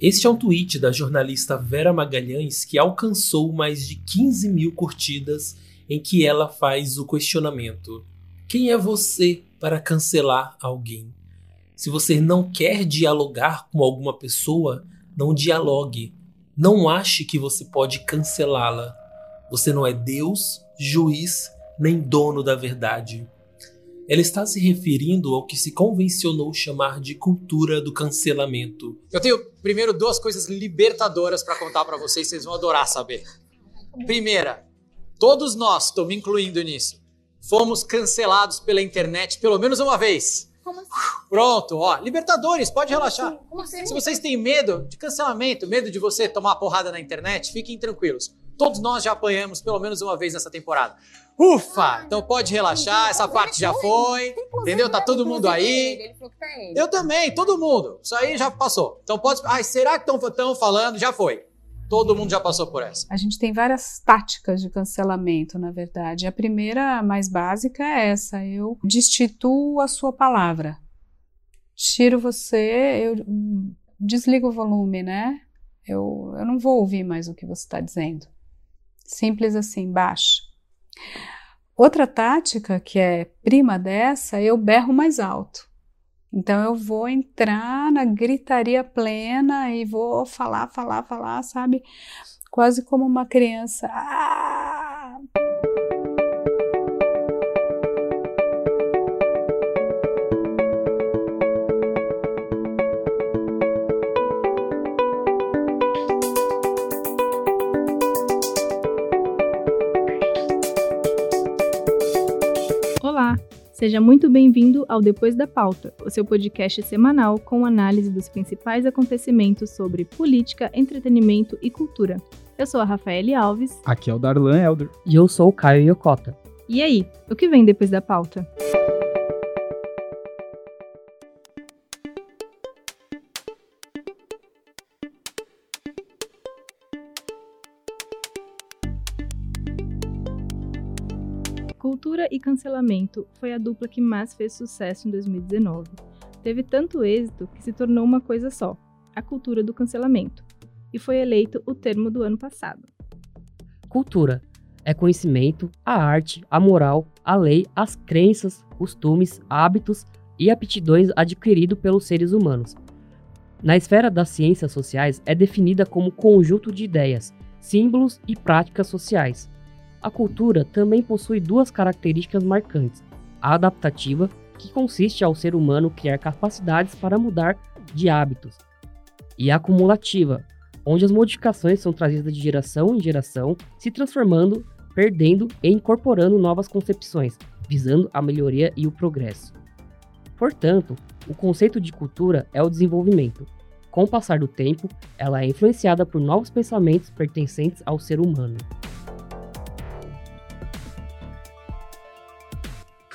Este é um tweet da jornalista Vera Magalhães que alcançou mais de 15 mil curtidas, em que ela faz o questionamento: Quem é você para cancelar alguém? Se você não quer dialogar com alguma pessoa, não dialogue. Não ache que você pode cancelá-la. Você não é Deus, juiz, nem dono da verdade. Ela está se referindo ao que se convencionou chamar de cultura do cancelamento. Eu tenho primeiro duas coisas libertadoras para contar para vocês, vocês vão adorar saber. Primeira, todos nós, estou me incluindo nisso, fomos cancelados pela internet pelo menos uma vez. Como assim? Pronto, ó, libertadores, pode relaxar. Como assim? Se vocês têm medo de cancelamento, medo de você tomar porrada na internet, fiquem tranquilos. Todos nós já apanhamos pelo menos uma vez nessa temporada. Ufa! Então pode relaxar, essa parte já foi. Entendeu? Tá todo mundo aí. Tá. Eu também, todo mundo. Isso aí já passou. Então pode. Ai, será que estão falando? Já foi. Todo mundo já passou por essa. A gente tem várias táticas de cancelamento, na verdade. A primeira, a mais básica, é essa: eu destituo a sua palavra. Tiro você, eu hum, desligo o volume, né? Eu, eu não vou ouvir mais o que você está dizendo. Simples assim, baixa. Outra tática, que é prima dessa, eu berro mais alto. Então eu vou entrar na gritaria plena e vou falar, falar, falar, sabe? Quase como uma criança. Ah! Seja muito bem-vindo ao Depois da Pauta, o seu podcast semanal com análise dos principais acontecimentos sobre política, entretenimento e cultura. Eu sou a Rafaele Alves. Aqui é o Darlan Elder. E eu sou o Caio Yokota. E aí, o que vem depois da pauta? E cancelamento foi a dupla que mais fez sucesso em 2019. Teve tanto êxito que se tornou uma coisa só, a cultura do cancelamento, e foi eleito o termo do ano passado. Cultura é conhecimento, a arte, a moral, a lei, as crenças, costumes, hábitos e aptidões adquiridos pelos seres humanos. Na esfera das ciências sociais, é definida como conjunto de ideias, símbolos e práticas sociais. A cultura também possui duas características marcantes: a adaptativa, que consiste ao ser humano criar capacidades para mudar de hábitos, e a acumulativa, onde as modificações são trazidas de geração em geração, se transformando, perdendo e incorporando novas concepções, visando a melhoria e o progresso. Portanto, o conceito de cultura é o desenvolvimento. Com o passar do tempo, ela é influenciada por novos pensamentos pertencentes ao ser humano.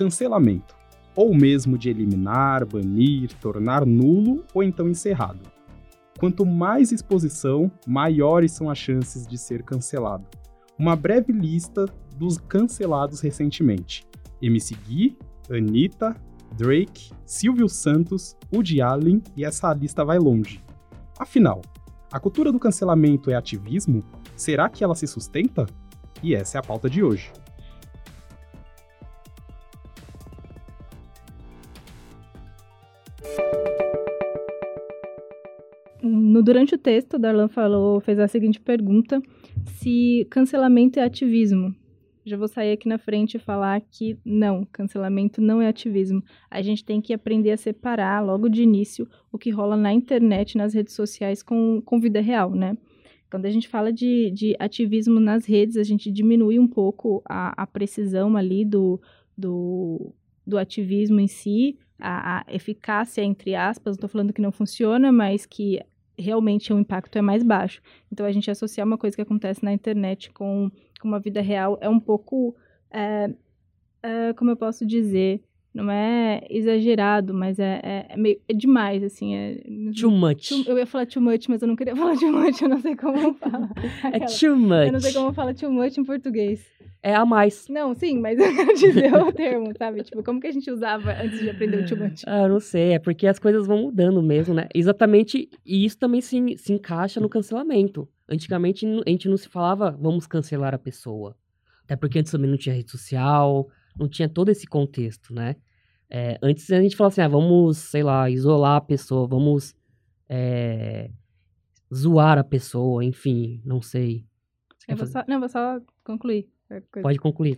Cancelamento. Ou mesmo de eliminar, banir, tornar nulo ou então encerrado. Quanto mais exposição, maiores são as chances de ser cancelado. Uma breve lista dos cancelados recentemente: MC Gui, Anitta, Drake, Silvio Santos, Woody Allen e essa lista vai longe. Afinal, a cultura do cancelamento é ativismo? Será que ela se sustenta? E essa é a pauta de hoje. Durante o texto, Darlan falou, fez a seguinte pergunta: se cancelamento é ativismo. Já vou sair aqui na frente e falar que não, cancelamento não é ativismo. A gente tem que aprender a separar logo de início o que rola na internet, nas redes sociais com, com vida real, né? Quando a gente fala de, de ativismo nas redes, a gente diminui um pouco a, a precisão ali do, do, do ativismo em si, a, a eficácia, entre aspas, não estou falando que não funciona, mas que realmente o impacto é mais baixo. Então, a gente associar uma coisa que acontece na internet com, com uma vida real é um pouco, é, é, como eu posso dizer, não é exagerado, mas é, é, é meio é demais, assim. É, Too much. too- eu ia falar too much, mas eu não queria falar too much, eu não sei como fala. É too much. Eu não sei como fala too much em português. é a mais. Não, sim, mas eu quero dizer o termo, sabe? Tipo, como que a gente usava antes de aprender o too much? Ah, eu não sei, é porque as coisas vão mudando mesmo, né? Exatamente, e isso também se, se encaixa no cancelamento. Antigamente a gente não se falava, vamos cancelar a pessoa. Até porque antes também não tinha rede social, não tinha todo esse contexto, né? É, antes a gente falava assim, ah, vamos, sei lá, isolar a pessoa, vamos é, zoar a pessoa, enfim, não sei. Eu vou só, não, vou só concluir. Pode concluir.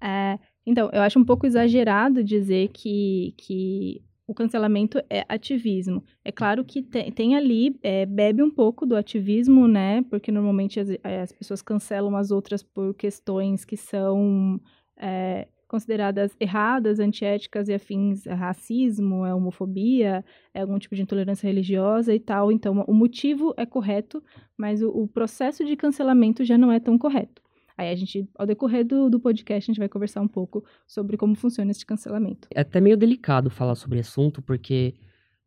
É, então, eu acho um pouco exagerado dizer que, que o cancelamento é ativismo. É claro que tem, tem ali, é, bebe um pouco do ativismo, né? Porque normalmente as, as pessoas cancelam as outras por questões que são é, consideradas erradas, antiéticas e afins a racismo, a homofobia, é algum tipo de intolerância religiosa e tal. Então, o motivo é correto, mas o, o processo de cancelamento já não é tão correto. Aí a gente, ao decorrer do, do podcast, a gente vai conversar um pouco sobre como funciona esse cancelamento. É até meio delicado falar sobre assunto, porque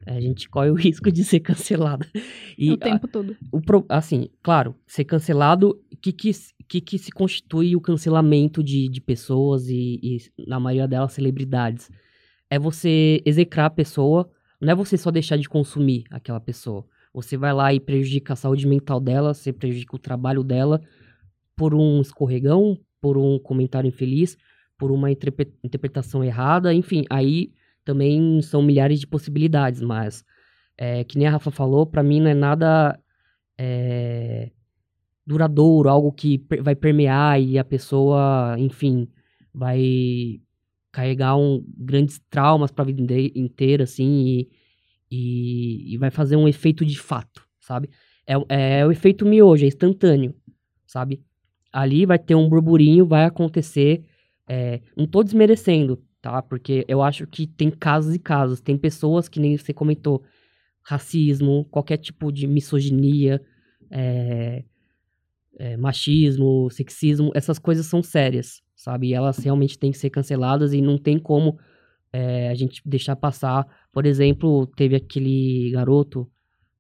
a gente corre o risco de ser cancelado. E, o tempo a, todo. O, assim, claro, ser cancelado, o que que, que que se constitui o cancelamento de, de pessoas e, e, na maioria delas, celebridades? É você execrar a pessoa, não é você só deixar de consumir aquela pessoa. Você vai lá e prejudica a saúde mental dela, você prejudica o trabalho dela, por um escorregão, por um comentário infeliz, por uma interpretação errada, enfim, aí também são milhares de possibilidades, mas é, que nem a Rafa falou, para mim não é nada é, duradouro, algo que vai permear e a pessoa, enfim, vai carregar um, grandes traumas para a vida inteira, assim, e, e, e, vai fazer um efeito de fato, sabe? É, é o efeito miojo, é instantâneo, sabe? ali vai ter um burburinho, vai acontecer. É, não tô desmerecendo, tá? Porque eu acho que tem casos e casos. Tem pessoas que nem você comentou, racismo, qualquer tipo de misoginia, é, é, machismo, sexismo, essas coisas são sérias, sabe? E elas realmente têm que ser canceladas e não tem como é, a gente deixar passar. Por exemplo, teve aquele garoto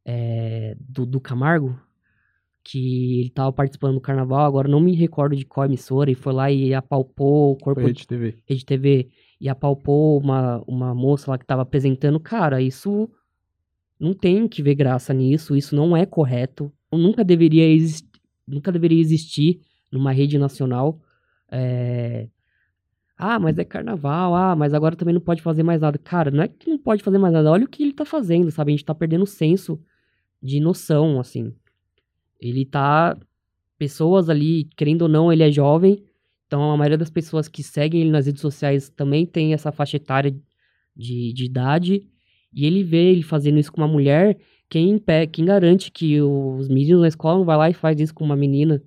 é, do, do Camargo, que ele tava participando do carnaval, agora não me recordo de qual emissora, e foi lá e apalpou o corpo. Foi Rede TV. Rede TV. E apalpou uma, uma moça lá que tava apresentando. Cara, isso não tem que ver graça nisso, isso não é correto. Nunca deveria, exist, nunca deveria existir numa rede nacional. É... Ah, mas é carnaval, ah, mas agora também não pode fazer mais nada. Cara, não é que não pode fazer mais nada, olha o que ele tá fazendo, sabe? A gente tá perdendo o senso de noção, assim. Ele tá. Pessoas ali, querendo ou não, ele é jovem. Então a maioria das pessoas que seguem ele nas redes sociais também tem essa faixa etária de, de idade. E ele vê ele fazendo isso com uma mulher. Quem, quem garante que os meninos na escola não lá e faz isso com uma menina?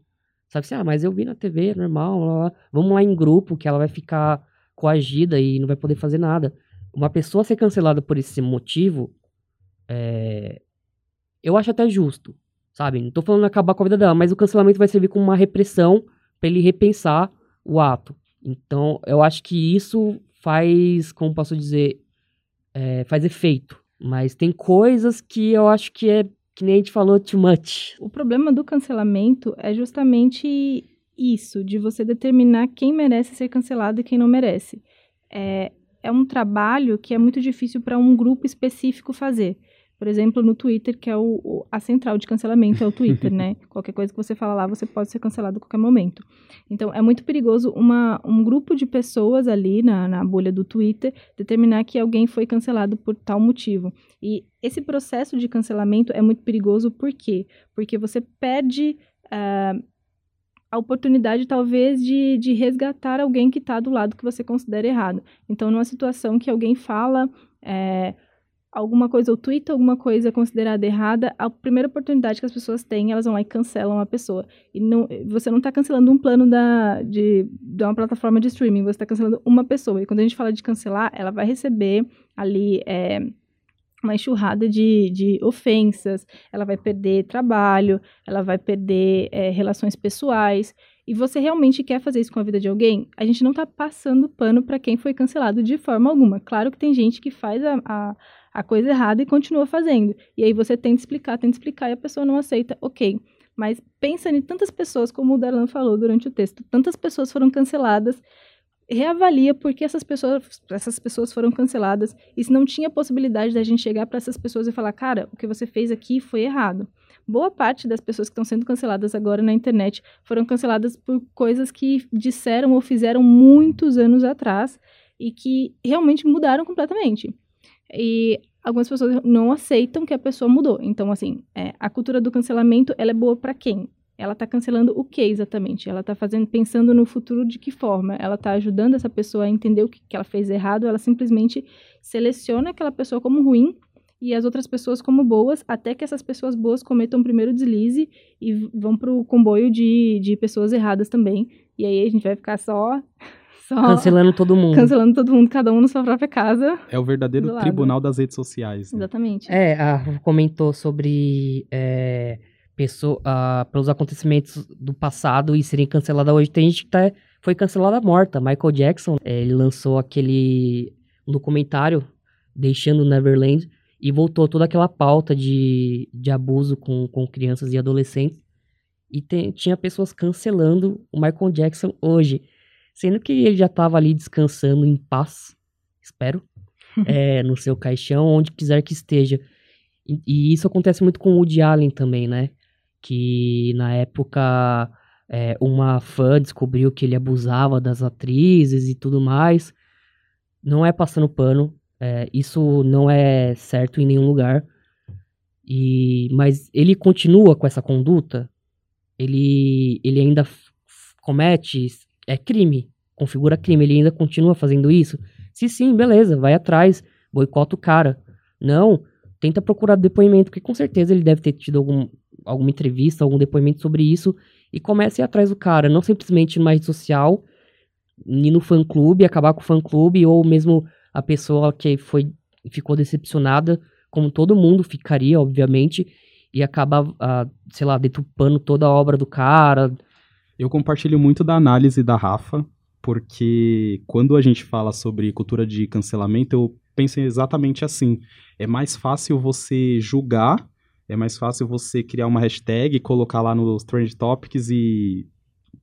Sabe assim, ah, mas eu vi na TV, é normal, blá, blá. vamos lá em grupo, que ela vai ficar coagida e não vai poder fazer nada. Uma pessoa ser cancelada por esse motivo, é... eu acho até justo sabe? Não tô falando acabar com a vida dela, mas o cancelamento vai servir como uma repressão para ele repensar o ato. Então, eu acho que isso faz, como posso dizer, é, faz efeito. Mas tem coisas que eu acho que é, que nem a gente falou, too much. O problema do cancelamento é justamente isso, de você determinar quem merece ser cancelado e quem não merece. É, é um trabalho que é muito difícil para um grupo específico fazer. Por exemplo, no Twitter, que é o, o, a central de cancelamento, é o Twitter, né? Qualquer coisa que você fala lá, você pode ser cancelado a qualquer momento. Então, é muito perigoso uma, um grupo de pessoas ali na, na bolha do Twitter determinar que alguém foi cancelado por tal motivo. E esse processo de cancelamento é muito perigoso, por quê? Porque você perde. Uh, a oportunidade, talvez, de, de resgatar alguém que está do lado que você considera errado. Então, numa situação que alguém fala, é, alguma coisa, ou twitta alguma coisa considerada errada, a primeira oportunidade que as pessoas têm, elas vão lá e cancelam a pessoa. E não, você não está cancelando um plano da, de, de uma plataforma de streaming, você está cancelando uma pessoa. E quando a gente fala de cancelar, ela vai receber ali é, uma enxurrada de, de ofensas, ela vai perder trabalho, ela vai perder é, relações pessoais. E você realmente quer fazer isso com a vida de alguém? A gente não está passando pano para quem foi cancelado de forma alguma. Claro que tem gente que faz a, a a coisa errada e continua fazendo. E aí você tenta explicar, tenta explicar e a pessoa não aceita, ok. Mas pensa em tantas pessoas, como o Darlan falou durante o texto, tantas pessoas foram canceladas. Reavalia por que essas pessoas, essas pessoas foram canceladas e se não tinha possibilidade da gente chegar para essas pessoas e falar, cara, o que você fez aqui foi errado. Boa parte das pessoas que estão sendo canceladas agora na internet foram canceladas por coisas que disseram ou fizeram muitos anos atrás e que realmente mudaram completamente. E algumas pessoas não aceitam que a pessoa mudou. Então, assim, é, a cultura do cancelamento, ela é boa para quem? Ela está cancelando o que exatamente? Ela está fazendo, pensando no futuro de que forma? Ela está ajudando essa pessoa a entender o que, que ela fez errado? Ela simplesmente seleciona aquela pessoa como ruim e as outras pessoas como boas, até que essas pessoas boas cometam o primeiro deslize e vão para o comboio de, de pessoas erradas também. E aí a gente vai ficar só só Cancelando todo mundo. cancelando todo mundo, cada um na sua própria casa. É o verdadeiro tribunal das redes sociais. né? Exatamente. É, a Rafa comentou sobre é, pessoa, ah, pelos acontecimentos do passado e serem canceladas hoje. Tem gente que tá, foi cancelada morta. Michael Jackson, é, ele lançou aquele um documentário, Deixando Neverland, e voltou toda aquela pauta de, de abuso com, com crianças e adolescentes. E tem- tinha pessoas cancelando o Michael Jackson hoje. Sendo que ele já tava ali descansando em paz, espero, é, no seu caixão, onde quiser que esteja. E, e isso acontece muito com o Woody Allen também, né? Que na época é, uma fã descobriu que ele abusava das atrizes e tudo mais. Não é passando pano, é, isso não é certo em nenhum lugar. E, mas ele continua com essa conduta, ele, ele ainda comete, é crime, configura crime, ele ainda continua fazendo isso. Se sim, beleza, vai atrás, boicota o cara. Não, tenta procurar depoimento, porque com certeza ele deve ter tido algum, alguma entrevista, algum depoimento sobre isso, e comece a ir atrás do cara, não simplesmente numa rede social, ir no fã-clube, acabar com o fã-clube, ou mesmo a pessoa que foi, ficou decepcionada, como todo mundo ficaria, obviamente, e acaba, ah, sei lá, deturpando toda a obra do cara. Eu compartilho muito da análise da Rafa, porque quando a gente fala sobre cultura de cancelamento, eu penso exatamente assim. É mais fácil você julgar, é mais fácil você criar uma hashtag, colocar lá nos Trend Topics e,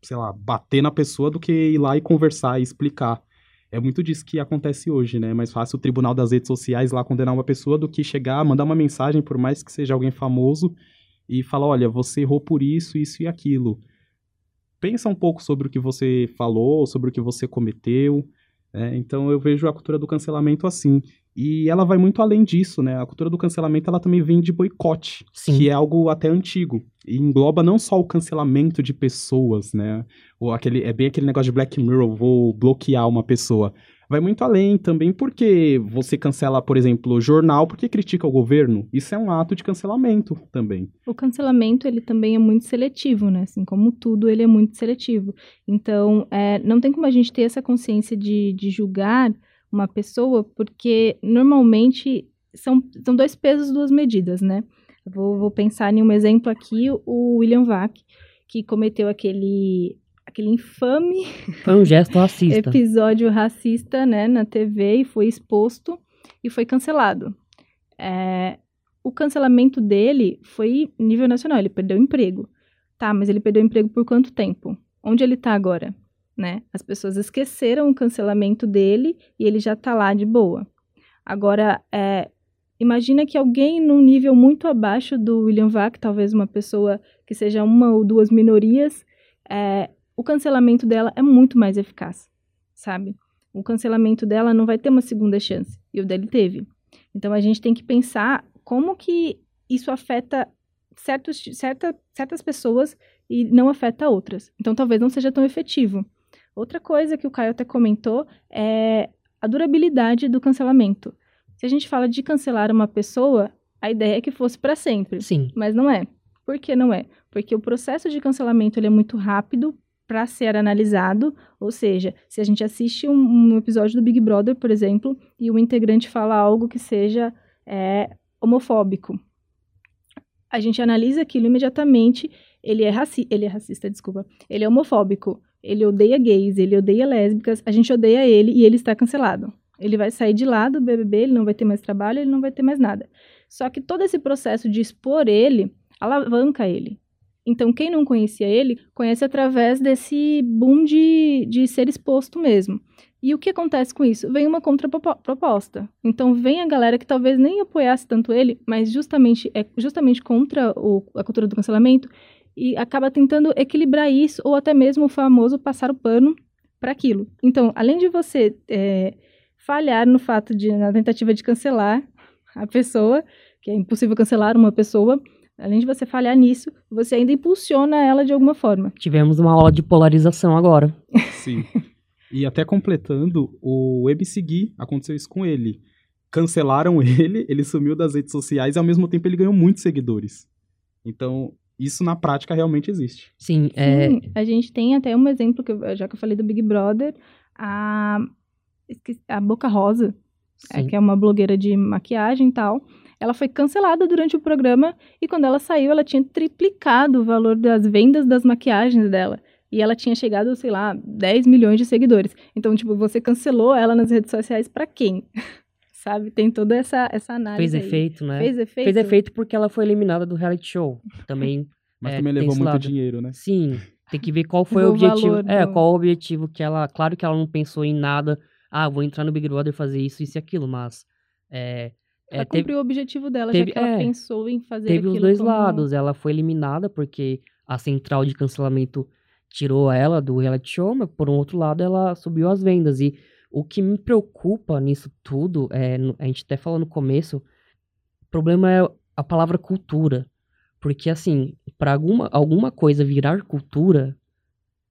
sei lá, bater na pessoa do que ir lá e conversar e explicar. É muito disso que acontece hoje, né? É mais fácil o tribunal das redes sociais lá condenar uma pessoa do que chegar, mandar uma mensagem, por mais que seja alguém famoso, e falar: olha, você errou por isso, isso e aquilo pensa um pouco sobre o que você falou, sobre o que você cometeu. né? então eu vejo a cultura do cancelamento assim. E ela vai muito além disso, né? A cultura do cancelamento ela também vem de boicote, Sim. que é algo até antigo. E engloba não só o cancelamento de pessoas, né? Ou aquele, é bem aquele negócio de Black Mirror, vou bloquear uma pessoa. Vai muito além também porque você cancela, por exemplo, o jornal porque critica o governo. Isso é um ato de cancelamento também. O cancelamento, ele também é muito seletivo, né? Assim como tudo, ele é muito seletivo. Então, é, não tem como a gente ter essa consciência de, de julgar uma pessoa, porque normalmente são, são dois pesos, duas medidas, né? Vou, vou pensar em um exemplo aqui, o William Vac, que cometeu aquele, aquele infame Foi um gesto racista. episódio racista, né, na TV e foi exposto e foi cancelado. É, o cancelamento dele foi nível nacional, ele perdeu o emprego. Tá, mas ele perdeu o emprego por quanto tempo? Onde ele tá agora? Né? As pessoas esqueceram o cancelamento dele e ele já tá lá de boa. Agora, é, imagina que alguém num nível muito abaixo do William Vac, talvez uma pessoa que seja uma ou duas minorias, é, o cancelamento dela é muito mais eficaz, sabe? O cancelamento dela não vai ter uma segunda chance, e o dele teve. Então a gente tem que pensar como que isso afeta certos, certa, certas pessoas e não afeta outras. Então talvez não seja tão efetivo. Outra coisa que o Caio até comentou é a durabilidade do cancelamento. Se a gente fala de cancelar uma pessoa, a ideia é que fosse para sempre. Sim. Mas não é. Por que não é? Porque o processo de cancelamento ele é muito rápido para ser analisado, ou seja, se a gente assiste um, um, episódio do Big Brother, por exemplo, e o integrante fala algo que seja é, homofóbico, a gente analisa aquilo imediatamente, ele é, raci ele é racista, desculpa, ele é homofóbico, ele odeia gays, ele odeia lésbicas, a gente odeia ele e ele está cancelado. Ele vai sair de lá do BBB, ele não vai ter mais trabalho, ele não vai ter mais nada. Só que todo esse processo de expor ele alavanca ele. Então, quem não conhecia ele, conhece através desse boom de, de ser exposto mesmo. E o que acontece com isso? Vem uma contraproposta. Então, vem a galera que talvez nem apoiasse tanto ele, mas justamente é justamente contra o, a cultura do cancelamento e acaba tentando equilibrar isso, ou até mesmo o famoso passar o pano para aquilo. Então, além de você é, falhar no fato de, na tentativa de cancelar a pessoa, que é impossível cancelar uma pessoa, além de você falhar nisso, você ainda impulsiona ela de alguma forma. Tivemos uma aula de polarização agora. Sim. E até completando, o MC Gui, aconteceu isso com ele. Cancelaram ele, ele sumiu das redes sociais e ao mesmo tempo ele ganhou muitos seguidores. Então, isso na prática realmente existe. Sim, é... Sim, a gente tem até um exemplo, que eu, já que eu falei do Big Brother, a, a Boca Rosa, é, que é uma blogueira de maquiagem e tal, ela foi cancelada durante o programa e quando ela saiu, ela tinha triplicado o valor das vendas das maquiagens dela. E ela tinha chegado, sei lá, 10 milhões de seguidores. Então, tipo, você cancelou ela nas redes sociais para quem? Sabe? Tem toda essa, essa análise. Fez aí. efeito, né? Fez efeito? Fez efeito porque ela foi eliminada do reality show. Também. Mas é, também tem levou muito lado. dinheiro, né? Sim, tem que ver qual foi O o objetivo. valor É, qual o objetivo que ela. Claro que ela não pensou em nada. Ah, vou entrar no Big Brother fazer isso, isso e aquilo, mas. É, Ela é, teve, cumpriu o objetivo dela, teve- já que ela é, pensou em fazer teve os dois como- lados. Ela foi eliminada porque a central de cancelamento tirou ela do reality show, mas por um outro lado ela subiu as vendas. E o que me preocupa nisso tudo, é, a gente até falou no começo, o problema é a palavra cultura. Porque, assim, para alguma, alguma coisa virar cultura,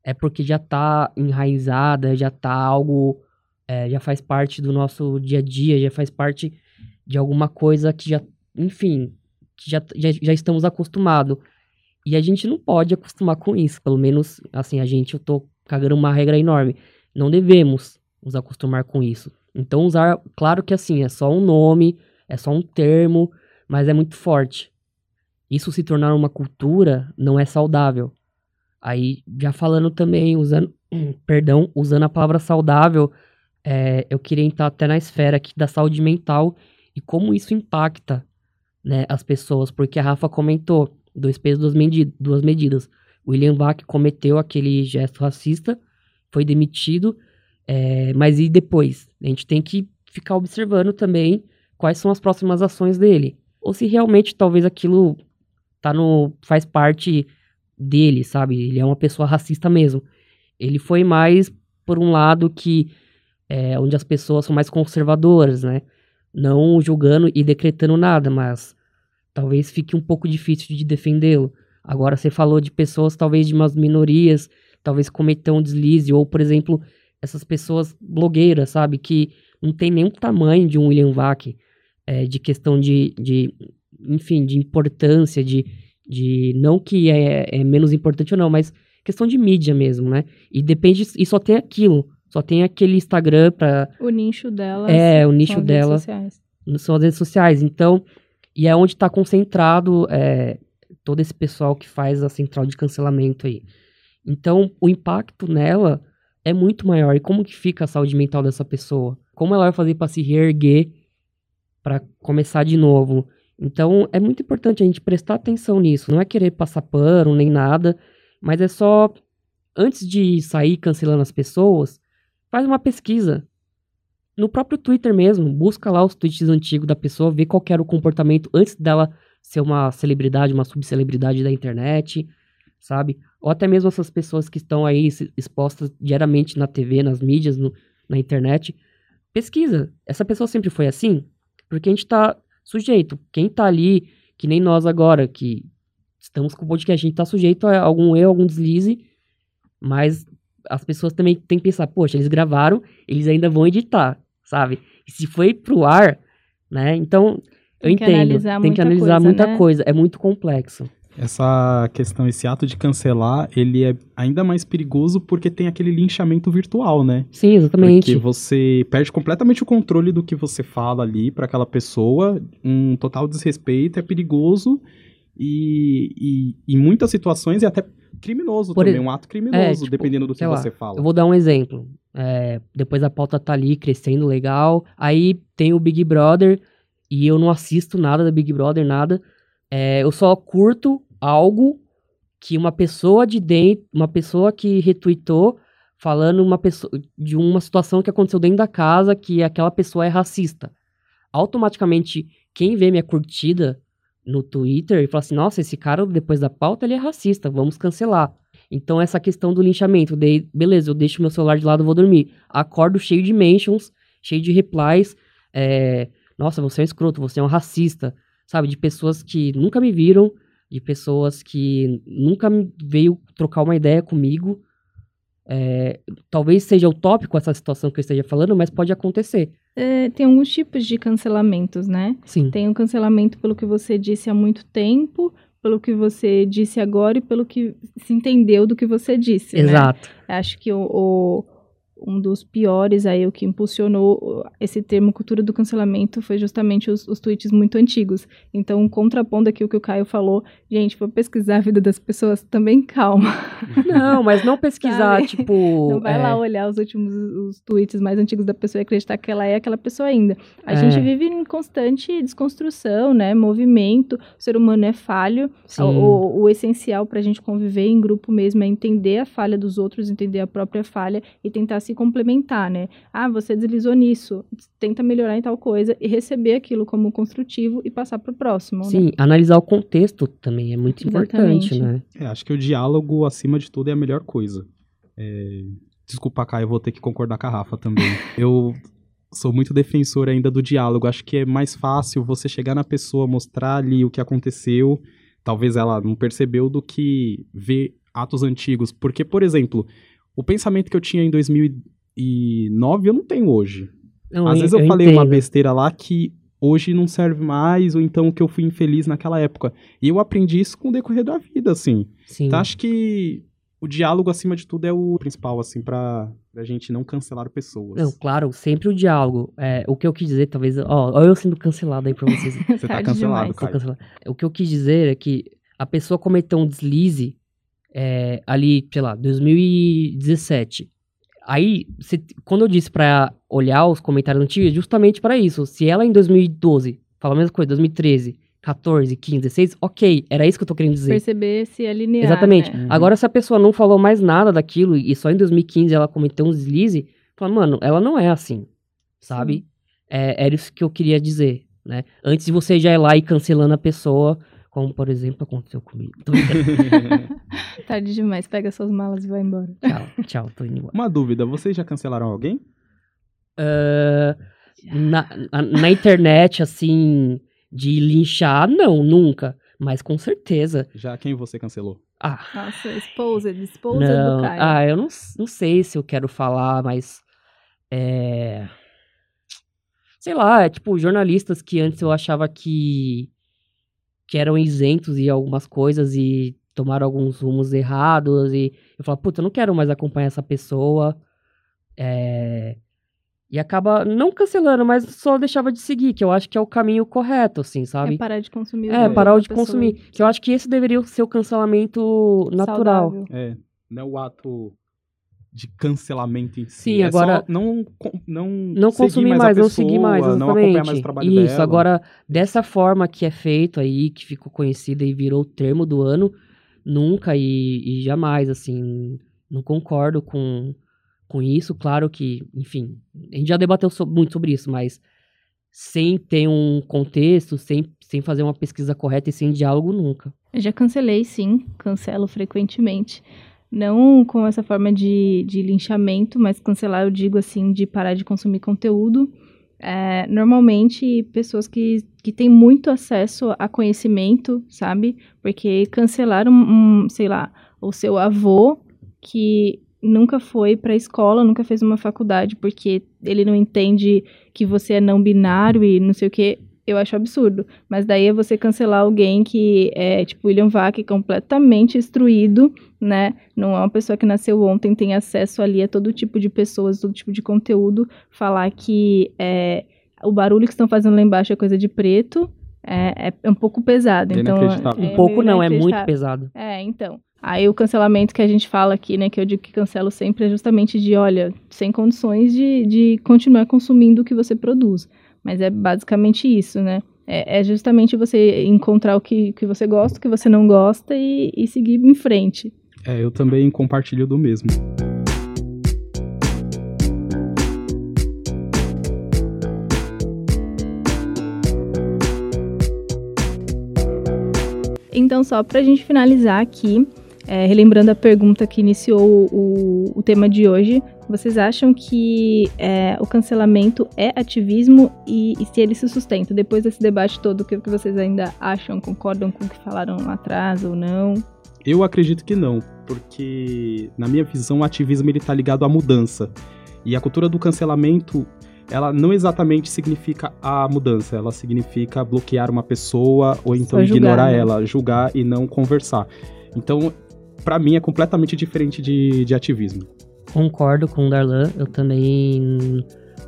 é porque já tá enraizada, já tá algo. é, já faz parte do nosso dia a dia, já faz parte de alguma coisa que já. Enfim, que já, já, já estamos acostumados. E a gente não pode acostumar com isso. Pelo menos, assim, a gente, eu tô cagando uma regra enorme. Não devemos nos acostumar com isso. Então, usar, claro que assim, é só um nome, é só um termo, mas é muito forte. Isso se tornar uma cultura não é saudável. Aí, já falando também, usando, perdão, usando a palavra saudável, é, eu queria entrar até na esfera aqui da saúde mental e como isso impacta né, as pessoas, porque a Rafa comentou, dois pesos, duas, medi- duas medidas. William Vac cometeu aquele gesto racista, foi demitido, é, mas e depois? A gente tem que ficar observando também quais são as próximas ações dele. Ou se realmente talvez aquilo tá no, faz parte dele, sabe? Ele é uma pessoa racista mesmo. Ele foi mais por um lado que é, onde as pessoas são mais conservadoras, né? Não julgando e decretando nada, mas talvez fique um pouco difícil de defendê-lo. Agora você falou de pessoas talvez de umas minorias, talvez cometam um deslize, ou por exemplo, essas pessoas blogueiras, sabe, que não tem nenhum tamanho de um William Vac, é, de questão de, de, enfim, de importância, de, de não que é, é menos importante ou não, mas questão de mídia mesmo, né? E depende, e só tem aquilo, só tem aquele Instagram pra, O nicho dela. É, o são nicho as redes dela. sociais. são as redes sociais. Então, e é onde está concentrado é, todo esse pessoal que faz a central de cancelamento aí. Então, o impacto nela é muito maior. E como que fica a saúde mental dessa pessoa? Como ela vai fazer para se reerguer, para começar de novo? Então, é muito importante a gente prestar atenção nisso. Não é querer passar pano nem nada, mas é só antes de sair cancelando as pessoas, faz uma pesquisa no próprio Twitter mesmo, busca lá os tweets antigos da pessoa, vê qual era o comportamento antes dela ser uma celebridade, uma subcelebridade da internet, sabe? Ou até mesmo essas pessoas que estão aí expostas diariamente na TV, nas mídias, no- na internet. Pesquisa. Essa pessoa sempre foi assim? Porque a gente tá sujeito. Quem tá ali, que nem nós agora, que estamos com o podcast, a gente tá sujeito a algum erro, algum deslize, mas as pessoas também têm que pensar, poxa, eles gravaram, eles ainda vão editar, sabe? E se foi pro ar, né? Então, eu Tem entendo. tem que analisar coisa, muita né? coisa. É muito complexo. Essa questão, esse ato de cancelar, ele é ainda mais perigoso porque tem aquele linchamento virtual, né? Sim, exatamente. Porque você perde completamente o controle do que você fala ali para aquela pessoa, um total desrespeito, é perigoso e, e em muitas situações é até criminoso Por também, ex- um ato criminoso, tipo, dependendo do que lá, você fala. Eu vou dar um exemplo. É, depois a pauta tá ali crescendo legal. Aí tem o Big Brother e eu não assisto nada da Big Brother, nada. É, eu só curto algo que uma pessoa de dentro, uma pessoa que retweetou falando uma pessoa, de uma situação que aconteceu dentro da casa que aquela pessoa é racista. Automaticamente, quem vê minha curtida no Twitter e fala assim: nossa, esse cara depois da pauta ele é racista, vamos cancelar. Então, essa questão do linchamento, de, beleza, eu deixo meu celular de lado vou dormir. Acordo cheio de mentions, cheio de replies. É, nossa, você é um escroto, você é um racista. Sabe? De pessoas que nunca me viram, de pessoas que nunca veio trocar uma ideia comigo. É, talvez seja utópico essa situação que eu esteja falando, mas pode acontecer. É, tem alguns tipos de cancelamentos, né? Sim. Tem o um cancelamento pelo que você disse há muito tempo, pelo que você disse agora e pelo que se entendeu do que você disse. Exato. Né? Acho que o, o, um dos piores aí, o que impulsionou esse termo cultura do cancelamento foi justamente os, os tweets muito antigos. Então, contrapondo aqui o que o Caio falou, gente, vou pesquisar a vida das pessoas também, calma. Não, mas não pesquisar, tipo... Não vai é... lá olhar os últimos os tweets mais antigos da pessoa e acreditar que ela é aquela pessoa ainda. A é. gente vive em constante desconstrução, né, movimento, o ser humano é falho, o, o, o essencial para a gente conviver em grupo mesmo é entender a falha dos outros, entender a própria falha e tentar se complementar, né? Ah, você deslizou nisso, tenta melhorar em tal coisa e receber aquilo como construtivo e passar para o próximo. Né? Sim, né? analisar o contexto também é muito Exatamente. importante, né? É, acho que o diálogo, acima de tudo, é a melhor coisa. É... Desculpa, Caio, eu vou ter que concordar com a Rafa também. eu sou muito defensor ainda do diálogo. Acho que é mais fácil você chegar na pessoa, mostrar ali o que aconteceu. Talvez ela não percebeu do que ver atos antigos. Porque, por exemplo, o pensamento que eu tinha em 2009 eu não tenho hoje. Não, Às eu, vezes eu, eu falei entendo. uma besteira lá que hoje não serve mais, ou então que eu fui infeliz naquela época. E eu aprendi isso com o decorrer da vida, assim. Sim. Então acho que o diálogo, acima de tudo, é o principal, assim, pra, pra gente não cancelar pessoas. Não, claro, sempre o diálogo. É, o que eu quis dizer, talvez. Ó, ó eu sendo cancelado aí pra vocês. Você tá cancelado, cara. O que eu quis dizer é que a pessoa cometeu um deslize é, ali, sei lá, 2017. Aí, se, quando eu disse para olhar os comentários antigos, é justamente para isso. Se ela em 2012 fala a mesma coisa, 2013, 14, 15, 16, ok, era isso que eu tô querendo dizer. Perceber se alinear. Exatamente. Né? Agora, se a pessoa não falou mais nada daquilo e só em 2015 ela cometeu um deslize, fala, mano, ela não é assim, sabe? É, era isso que eu queria dizer, né? Antes de você já ir lá e cancelando a pessoa como, por exemplo, aconteceu comigo. Tarde demais, pega suas malas e vai embora. Tchau, tchau, tô indo embora. Uma dúvida, vocês já cancelaram alguém? Uh, na, na, na, internet, assim, de linchar, não, nunca. Mas com certeza. Já quem você cancelou? Ah. Nossa, exposed, exposed não, do Caio. Ah, eu não, não sei se eu quero falar, mas. É. Sei lá, é tipo, jornalistas que antes eu achava que que eram isentos de algumas coisas e tomaram alguns rumos errados. E eu falo, puta, eu não quero mais acompanhar essa pessoa. É... E acaba não cancelando, mas só deixava de seguir, que eu acho que é o caminho correto, assim, sabe? É parar de consumir. É, parar de consumir. Que eu acho que esse deveria ser o cancelamento natural. Saudável. É, não é o ato de cancelamento em si. Sim, é agora não não não consumir mais, mais não seguir mais, exatamente. não acompanhar mais o trabalho Isso, dela. agora dessa forma que é feito aí, que ficou conhecida e virou o termo do ano, nunca e, e jamais assim, não concordo com com isso, claro que, enfim, a gente já debateu so, muito sobre isso, mas sem ter um contexto, sem, sem fazer uma pesquisa correta e sem diálogo nunca. Eu já cancelei, sim, cancelo frequentemente não com essa forma de, de linchamento, mas cancelar, eu digo assim, de parar de consumir conteúdo. É, normalmente, pessoas que, que têm muito acesso a conhecimento, sabe? Porque cancelar um, sei lá, o seu avô que nunca foi para a escola, nunca fez uma faculdade, porque ele não entende que você é não binário e não sei o que, eu acho absurdo. Mas daí é você cancelar alguém que é, tipo, William Vac, completamente instruído, né? Não é uma pessoa que nasceu ontem, tem acesso ali a todo tipo de pessoas, todo tipo de conteúdo. Falar que é, o barulho que estão fazendo lá embaixo é coisa de preto. É, é um pouco pesado. É então, um pouco não, é muito pesado. É, então. Aí o cancelamento que a gente fala aqui, né, que eu digo que cancelo sempre, é justamente de, olha, sem condições de, de continuar consumindo o que você produz. Mas é basicamente isso, né? É, é justamente você encontrar o que, que você gosta, o que você não gosta e, e seguir em frente. É, eu também compartilho do mesmo. Então, só para a gente finalizar aqui, é, relembrando a pergunta que iniciou o, o tema de hoje, vocês acham que é, o cancelamento é ativismo e, e, se ele se sustenta? Depois desse debate todo, o que, que vocês ainda acham? Concordam com o que falaram lá atrás ou não? Eu acredito que não, porque na minha visão o ativismo ele está ligado à mudança. E a cultura do cancelamento ela não exatamente significa a mudança, ela significa bloquear uma pessoa ou então julgar, ignorar né? ela, julgar e não conversar. Então, para mim é completamente diferente de, de ativismo. Concordo com o Darlan, eu também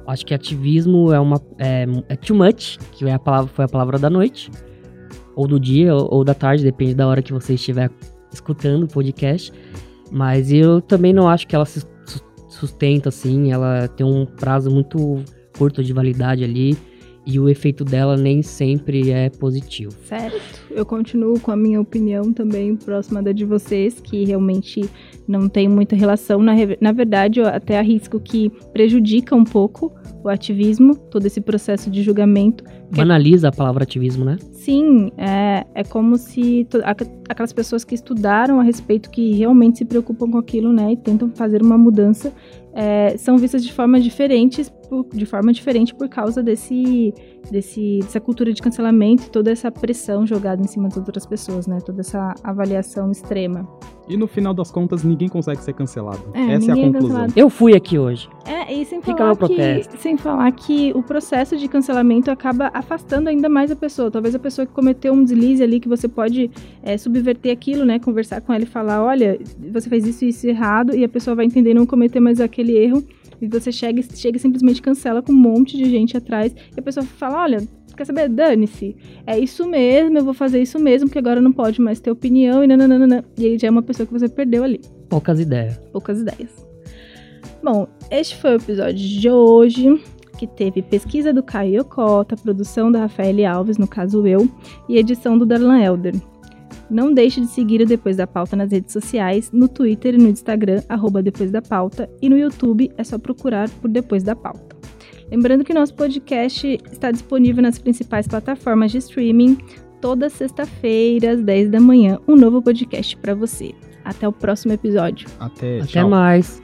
acho que ativismo é uma é, é too much, que é a palavra, foi a palavra da noite, ou do dia ou, ou da tarde, depende da hora que você estiver escutando o podcast. Mas eu também não acho que ela se sustenta, assim, ela tem um prazo muito curto de validade ali e o efeito dela nem sempre é positivo. Certo. Eu continuo com a minha opinião também próxima da de vocês, que realmente não tem muita relação. Na, na verdade, eu até arrisco que prejudica um pouco o ativismo, todo esse processo de julgamento. Banaliza a palavra ativismo, né? Sim, é, é como se aquelas pessoas que estudaram a respeito, que realmente se preocupam com aquilo, né, e tentam fazer uma mudança, é, são vistas de forma diferentes, de forma diferente por causa desse, desse, dessa cultura de cancelamento e toda essa pressão jogada em cima das outras pessoas, né? Toda essa avaliação extrema. E no final das contas, ninguém consegue ser cancelado. É, Essa é a é conclusão. É Eu fui aqui hoje. É, e sem falar, que, sem falar que o processo de cancelamento acaba afastando ainda mais a pessoa. Talvez a pessoa que cometeu um deslize ali, que você pode é, subverter aquilo, né? Conversar com ela e falar, olha, você fez isso e isso errado, e a pessoa vai entender não cometer mais aquele erro. E você chega, chega e simplesmente cancela com um monte de gente atrás. E a pessoa fala, olha, quer saber? Dane-se. É isso mesmo, eu vou fazer isso mesmo, porque agora não pode mais ter opinião e nananana. E aí já é uma pessoa que você perdeu ali. Poucas ideias. Poucas ideias. Bom, este foi o episódio de hoje, que teve pesquisa do Caio Cota, produção da Rafael Alves, no caso eu, e edição do Darlan Elder. Não deixe de seguir o Depois da Pauta nas redes sociais, no Twitter e no Instagram, arroba Depois da Pauta, e no YouTube é só procurar por Depois da Pauta. Lembrando que nosso podcast está disponível nas principais plataformas de streaming. Toda sexta-feira, às 10 da manhã, um novo podcast para você. Até o próximo episódio. Até, Até mais.